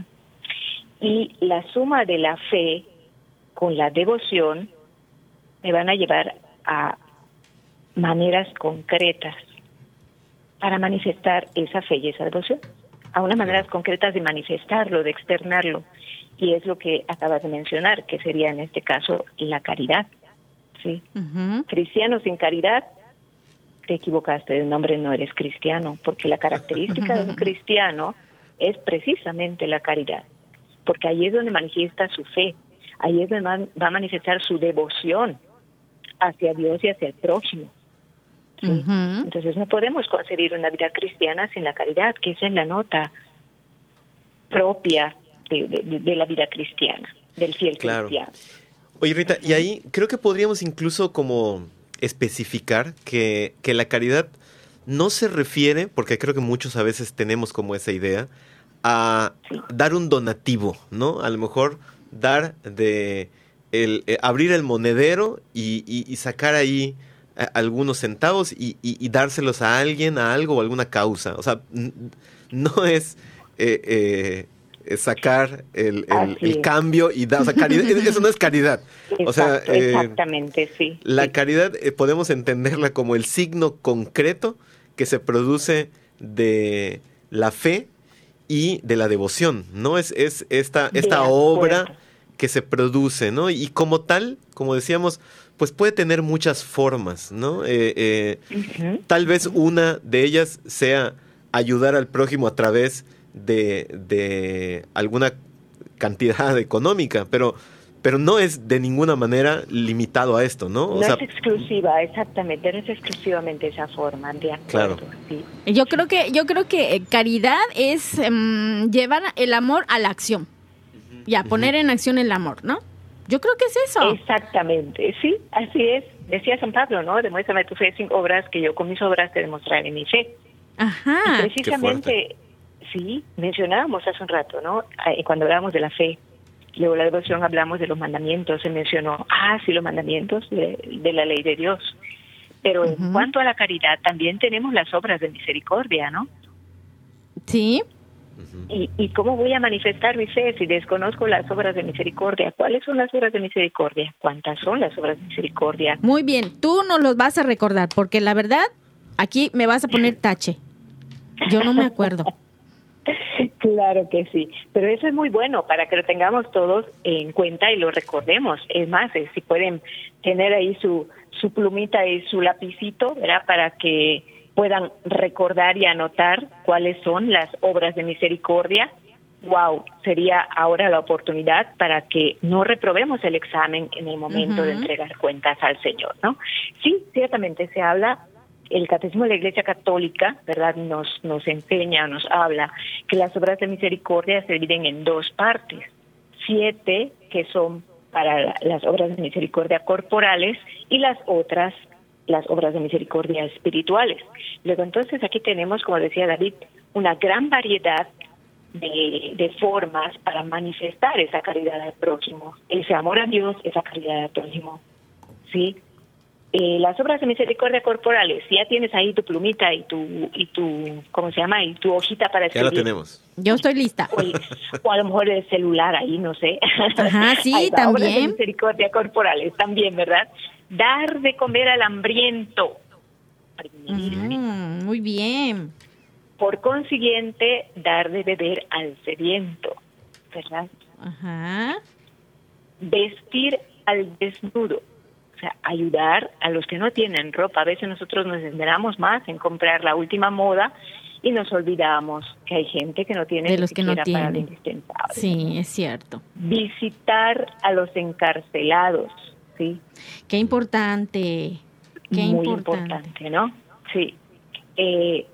Y la suma de la fe con la devoción me van a llevar a maneras concretas para manifestar esa fe y esa devoción a unas maneras concretas de manifestarlo, de externarlo. Y es lo que acabas de mencionar, que sería en este caso la caridad. ¿sí? Cristiano sin caridad, te equivocaste, el nombre no eres cristiano, porque la característica de un cristiano es precisamente la caridad, porque ahí es donde manifiesta su fe, ahí es donde va a manifestar su devoción hacia Dios y hacia el prójimo. Entonces no podemos concebir una vida cristiana sin la caridad, que esa es la nota propia de, la vida cristiana, del fiel claro. cristiano. Oye Rita, y ahí creo que podríamos incluso como especificar que, que la caridad no se refiere, porque creo que muchos a veces tenemos como esa idea, a dar un donativo, ¿no? A lo mejor dar de el, eh, abrir el monedero y, y sacar ahí algunos centavos y, y, dárselos a alguien, a algo o alguna causa. O sea, no es eh, eh, sacar el, el, cambio y dar, o sea, caridad, eso no es caridad. o sea, eh, exactamente, sí. La caridad podemos entenderla como el signo concreto que se produce de la fe y de la devoción, ¿no? Es, es esta, esta obra que se produce, ¿no? Y como tal, como decíamos, pues puede tener muchas formas, ¿no? Eh, eh, tal vez una de ellas sea ayudar al prójimo a través de, alguna cantidad económica, pero, pero no es de ninguna manera limitado a esto, ¿no? no es exclusiva, exactamente, no es exclusivamente esa forma, de acuerdo. Claro. Yo creo que, yo creo que caridad es em, llevar el amor a la acción y a poner en acción el amor, ¿no? Yo creo que es eso. Exactamente, sí, así es. Decía San Pablo, ¿no? Demuéstrame tu fe sin obras, que yo con mis obras te demostraré mi fe. Ajá. precisamente, sí, mencionábamos hace un rato, ¿no? Cuando hablábamos de la fe, luego la devoción hablamos de los mandamientos, se mencionó, ah, sí, los mandamientos de, la ley de Dios. Pero en cuanto a la caridad, también tenemos las obras de misericordia, ¿no? Sí. ¿Y, ¿Y cómo voy a manifestar mi fe si desconozco las obras de misericordia? ¿Cuáles son las obras de misericordia? ¿Cuántas son las obras de misericordia? Muy bien, tú nos los vas a recordar, porque la verdad, aquí me vas a poner tache. Yo no me acuerdo. Claro que sí, pero eso es muy bueno para que lo tengamos todos en cuenta y lo recordemos. Es más, eh, si pueden tener ahí su, su plumita y su lapicito, ¿verdad? Para que puedan recordar y anotar cuáles son las obras de misericordia. Wow, sería ahora la oportunidad para que no reprobemos el examen en el momento de entregar cuentas al Señor, ¿no? Sí, ciertamente se habla el Catecismo de la Iglesia Católica, ¿verdad? Nos, nos enseña, nos habla que las obras de misericordia se dividen en dos partes. Siete que son para las obras de misericordia corporales y las otras las obras de misericordia espirituales. Luego entonces aquí tenemos, como decía David, una gran variedad de, de, formas para manifestar esa caridad al prójimo, ese amor a Dios, esa caridad al prójimo. ¿sí? Eh, las obras de misericordia corporales, si ya tienes ahí tu plumita y tu, y tu ¿cómo se llama? Y tu hojita para escribir. Ya la tenemos. Yo estoy lista. O, a lo mejor el celular ahí, no sé. Ajá, sí, también. Obras de misericordia corporales, también, ¿verdad? Dar de comer al hambriento. Mm, muy bien. Por consiguiente, dar de beber al sediento, ¿verdad? Ajá. Vestir al desnudo o sea, ayudar a los que no tienen ropa. A veces nosotros nos enteramos más en comprar la última moda y nos olvidamos que hay gente que no tiene de los que no tienen. indispensable. Sí, es cierto. Visitar a los encarcelados, sí. Qué importante. Qué Muy importante. ¿no? Sí. Eh,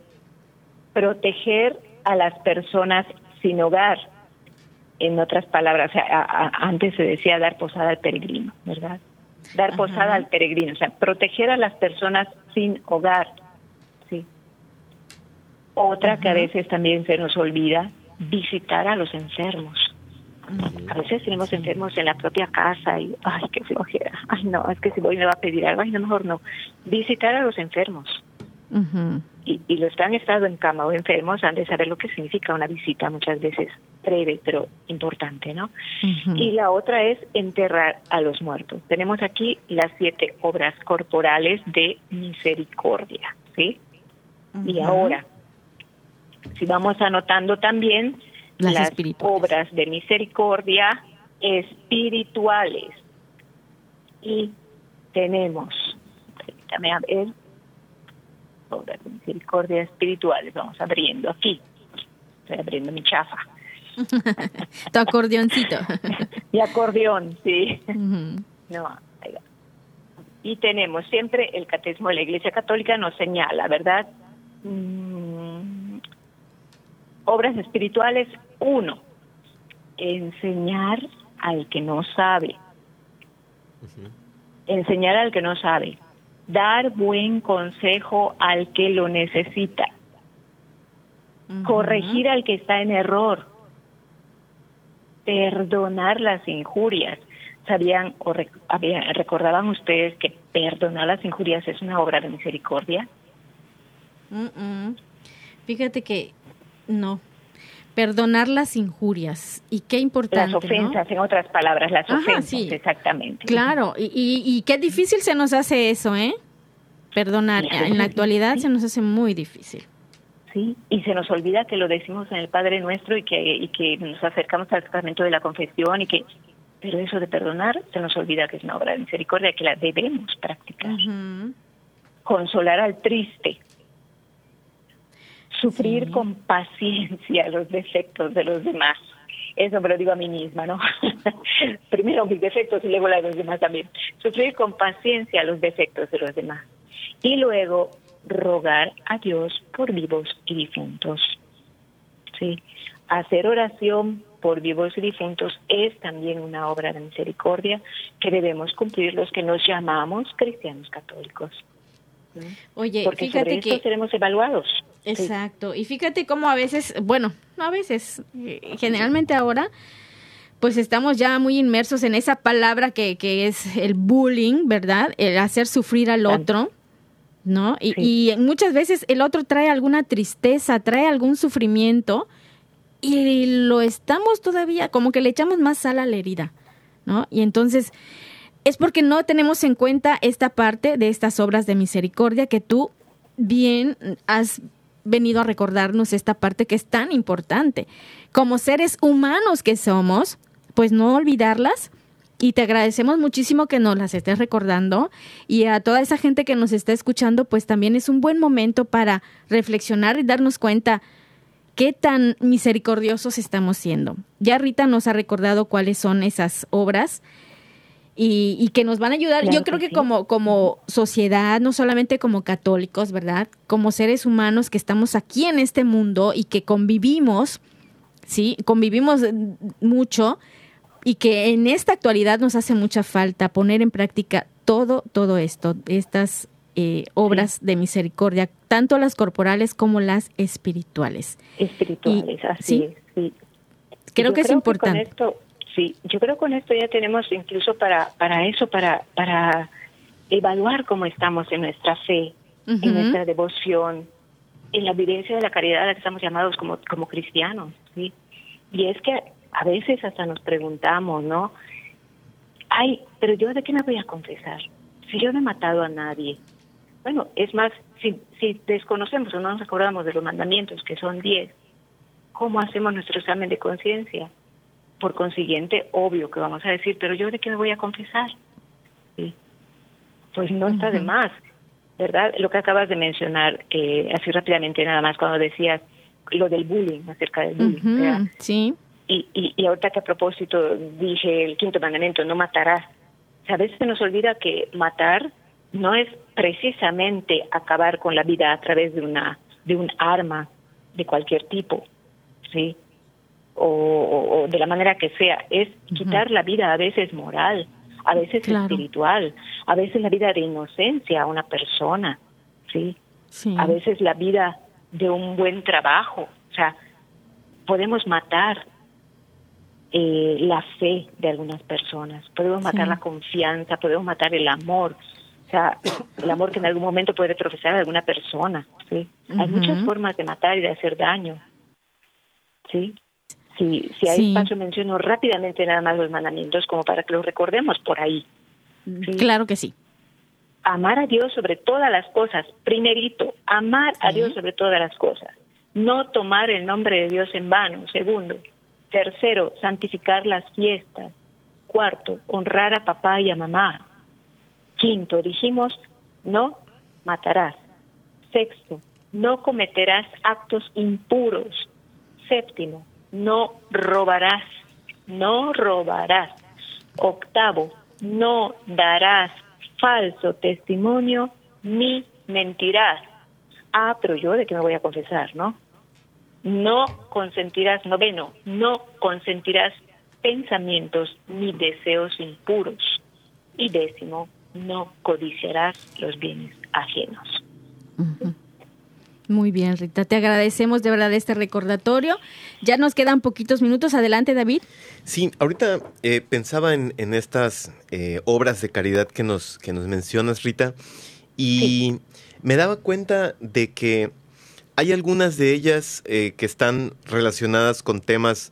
proteger a las personas sin hogar. En otras palabras, o sea, antes se decía dar posada al peregrino, ¿verdad? Dar posada al peregrino, o sea, proteger a las personas sin hogar. ¿sí? Otra que a veces también se nos olvida, visitar a los enfermos. A veces tenemos enfermos en la propia casa y, ay, qué flojera. Ay, no, es que si voy me va a pedir algo. Ay, no, mejor no. Visitar a los enfermos y, los que han estado en cama o enfermos han de saber lo que significa una visita muchas veces breve pero importante, ¿no? Y la otra es enterrar a los muertos. Tenemos aquí las siete obras corporales de misericordia, ¿sí? Y ahora, si vamos anotando también las, obras de misericordia espirituales. Y tenemos, permítame a ver, obras de misericordia espirituales. Vamos abriendo aquí. Estoy abriendo mi chafa. tu acordeoncito. mi acordeón, sí. No, y tenemos siempre el catecismo de la Iglesia Católica nos señala, ¿verdad? Mm, obras espirituales, uno, enseñar al que no sabe. Enseñar al que no sabe dar buen consejo al que lo necesita, corregir al que está en error, perdonar las injurias. ¿Sabían o recordaban ustedes que perdonar las injurias es una obra de misericordia? Fíjate que no, perdonar las injurias. Y qué importante. Las ofensas, en otras palabras, las ofensas, exactamente. Claro, y, y, qué difícil se nos hace eso, ¿eh? Perdonar. En la actualidad se nos hace muy difícil. Sí, y se nos olvida que lo decimos en el Padre Nuestro y que, y que nos acercamos al sacramento de la confesión y que, pero eso de perdonar se nos olvida que es una obra de misericordia que la debemos practicar. Consolar al triste, Sufrir con paciencia los defectos de los demás. Eso me lo digo a mí misma, ¿no? Primero mis defectos y luego la de los demás también. Sufrir con paciencia los defectos de los demás. Y luego rogar a Dios por vivos y difuntos. Sí. Hacer oración por vivos y difuntos es también una obra de misericordia que debemos cumplir los que nos llamamos cristianos católicos. Oye, Porque fíjate sobre que seremos evaluados. Exacto. Y fíjate cómo a veces, bueno, no a veces, eh, generalmente ahora, pues estamos ya muy inmersos en esa palabra que, que es el bullying, ¿verdad? El hacer sufrir al otro, ¿no? Y, y muchas veces el otro trae alguna tristeza, trae algún sufrimiento y lo estamos todavía, como que le echamos más sal a la herida, ¿no? Y entonces es porque no tenemos en cuenta esta parte de estas obras de misericordia que tú bien has venido a recordarnos esta parte que es tan importante. Como seres humanos que somos, pues no olvidarlas. Y te agradecemos muchísimo que nos las estés recordando. Y a toda esa gente que nos está escuchando, pues también es un buen momento para reflexionar y darnos cuenta qué tan misericordiosos estamos siendo. Ya Rita nos ha recordado cuáles son esas obras y, que nos van a ayudar. Yo creo que, como, como sociedad, no solamente como católicos, ¿verdad? Como seres humanos que estamos aquí en este mundo y que convivimos, ¿sí? Convivimos mucho y que en esta actualidad nos hace mucha falta poner en práctica todo, todo esto, estas eh, obras de misericordia, tanto las corporales como las espirituales. Espirituales, así sí, es, sí. Creo Yo que es con importante. esto, sí, yo creo que con esto ya tenemos incluso para, para eso, para, para evaluar cómo estamos en nuestra fe, en nuestra devoción, en la vivencia de la caridad a la que estamos llamados como, como cristianos, ¿sí? Y es que a veces hasta nos preguntamos, ¿no? Ay, pero yo de qué me voy a confesar? Si yo no he matado a nadie. Bueno, es más, si, si desconocemos o no nos acordamos de los mandamientos, que son diez, ¿cómo hacemos nuestro examen de conciencia? Por consiguiente, obvio que vamos a decir, pero yo de qué me voy a confesar? ¿Sí? Pues no está de más, ¿verdad? Lo que acabas de mencionar, eh, así rápidamente nada más, cuando decías lo del bullying, acerca del bullying. Sí, Y, y, y ahorita que a propósito dije el quinto mandamiento, no matarás. A veces se nos olvida que matar no es precisamente acabar con la vida a través de una de un arma de cualquier tipo, sí, o, o- o de la manera que sea. Es quitar la vida a veces moral, a veces Claro. espiritual, a veces la vida de inocencia a una persona, sí sí. a veces la vida de un buen trabajo. O sea, podemos matar eh, la fe de algunas personas, podemos matar Sí. la confianza, podemos matar el amor. O sea, el amor que en algún momento puede profesar alguna persona. ¿sí? Hay muchas formas de matar y de hacer daño. ¿sí? Si, si hay Sí. espacio, menciono rápidamente nada más los mandamientos como para que los recordemos por ahí. sí. Claro que sí. amar a Dios sobre todas las cosas. Primerito, amar a. Dios sobre todas las cosas. No tomar el nombre de Dios en vano. Segundo. Tercero, santificar las fiestas. Cuarto, honrar a papá y a mamá. Quinto, dijimos, no matarás. Sexto, no cometerás actos impuros. Séptimo, no robarás. No robarás. Octavo, no darás falso testimonio ni mentirás. Ah, pero yo de qué me voy a confesar, ¿no? No consentirás, noveno, no consentirás pensamientos ni deseos impuros. Y décimo, no codiciarás los bienes ajenos. Muy bien, Rita. Te agradecemos de verdad este recordatorio. Ya nos quedan poquitos minutos. Adelante, David. Sí, ahorita eh, pensaba en, en estas eh, obras de caridad que nos, que nos mencionas, Rita, y me daba cuenta de que hay algunas de ellas eh, que están relacionadas con temas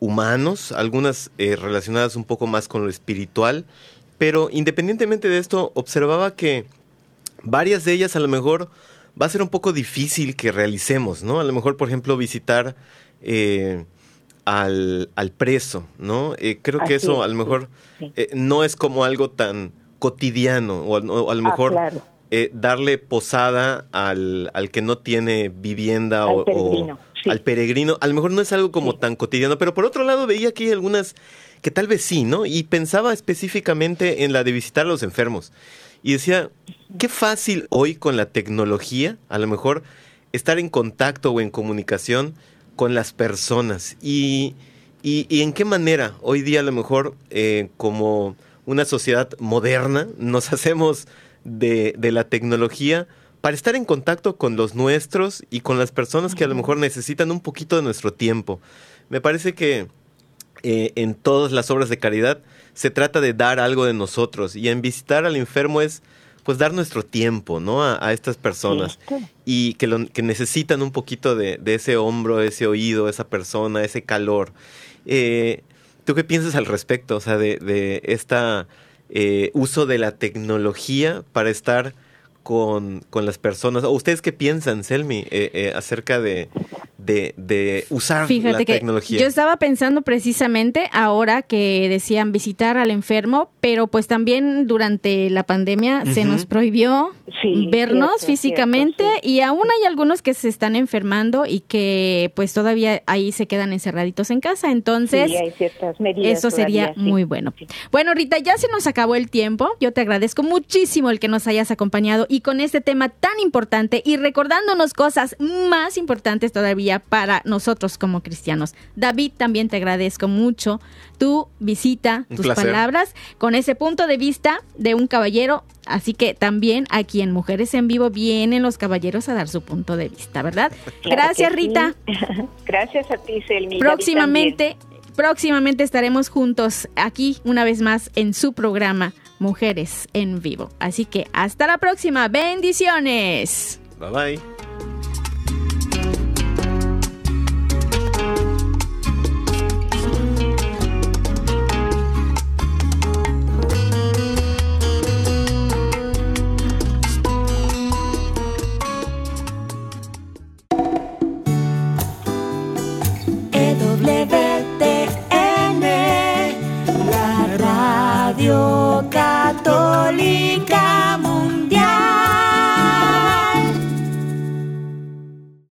humanos, algunas eh, relacionadas un poco más con lo espiritual, pero independientemente de esto, observaba que varias de ellas a lo mejor va a ser un poco difícil que realicemos, ¿no? A lo mejor, por ejemplo, visitar eh, al, al preso, ¿no? Eh, creo que eso es, a lo mejor sí. eh, no es como algo tan cotidiano, o, a- o a lo Ah, mejor claro. darle posada al, al que no tiene vivienda Al o, peregrino, sí. al peregrino, a lo mejor no es algo como tan cotidiano, pero por otro lado veía aquí algunas que tal vez sí, ¿no? Y pensaba específicamente en la de visitar a los enfermos. Y decía, qué fácil hoy con la tecnología, a lo mejor, estar en contacto o en comunicación con las personas. Y, y, y en qué manera hoy día a lo mejor eh, como una sociedad moderna nos hacemos de, de la tecnología para estar en contacto con los nuestros y con las personas que a lo mejor necesitan un poquito de nuestro tiempo. Me parece que eh, en todas las obras de caridad se trata de dar algo de nosotros y en visitar al enfermo es pues dar nuestro tiempo, ¿no? A, a estas personas y que, lo- que necesitan un poquito de, de ese hombro, ese oído, esa persona, ese calor. Eh, ¿Tú qué piensas al respecto? O sea, de, de esta eh, uso de la tecnología para estar con, con las personas. ¿O ustedes qué piensan, Selmi, eh, eh, acerca de, de, de usar Fíjate la que tecnología? yo estaba pensando precisamente ahora que decían visitar al enfermo, pero pues también durante la pandemia se nos prohibió Sí, vernos cierto, físicamente cierto, y aún hay algunos que se están enfermando y que pues todavía ahí se quedan encerraditos en casa. Entonces, sí, hay ciertas medidas eso sería todavía, sí. muy bueno. Sí. Bueno, Rita, ya se nos acabó el tiempo. Yo te agradezco muchísimo el que nos hayas acompañado y con este tema tan importante y recordándonos cosas más importantes todavía para nosotros como cristianos. David, también te agradezco mucho tu visita, Un tus placer. palabras, con ese punto de vista de un caballero Así que también aquí en Mujeres en Vivo vienen los caballeros a dar su punto de vista, ¿verdad? Gracias, Rita. Gracias a ti, Selmi. Próximamente, próximamente estaremos juntos aquí una vez más en su programa Mujeres en Vivo. Así que hasta la próxima. Bendiciones. Bye bye. Radio católica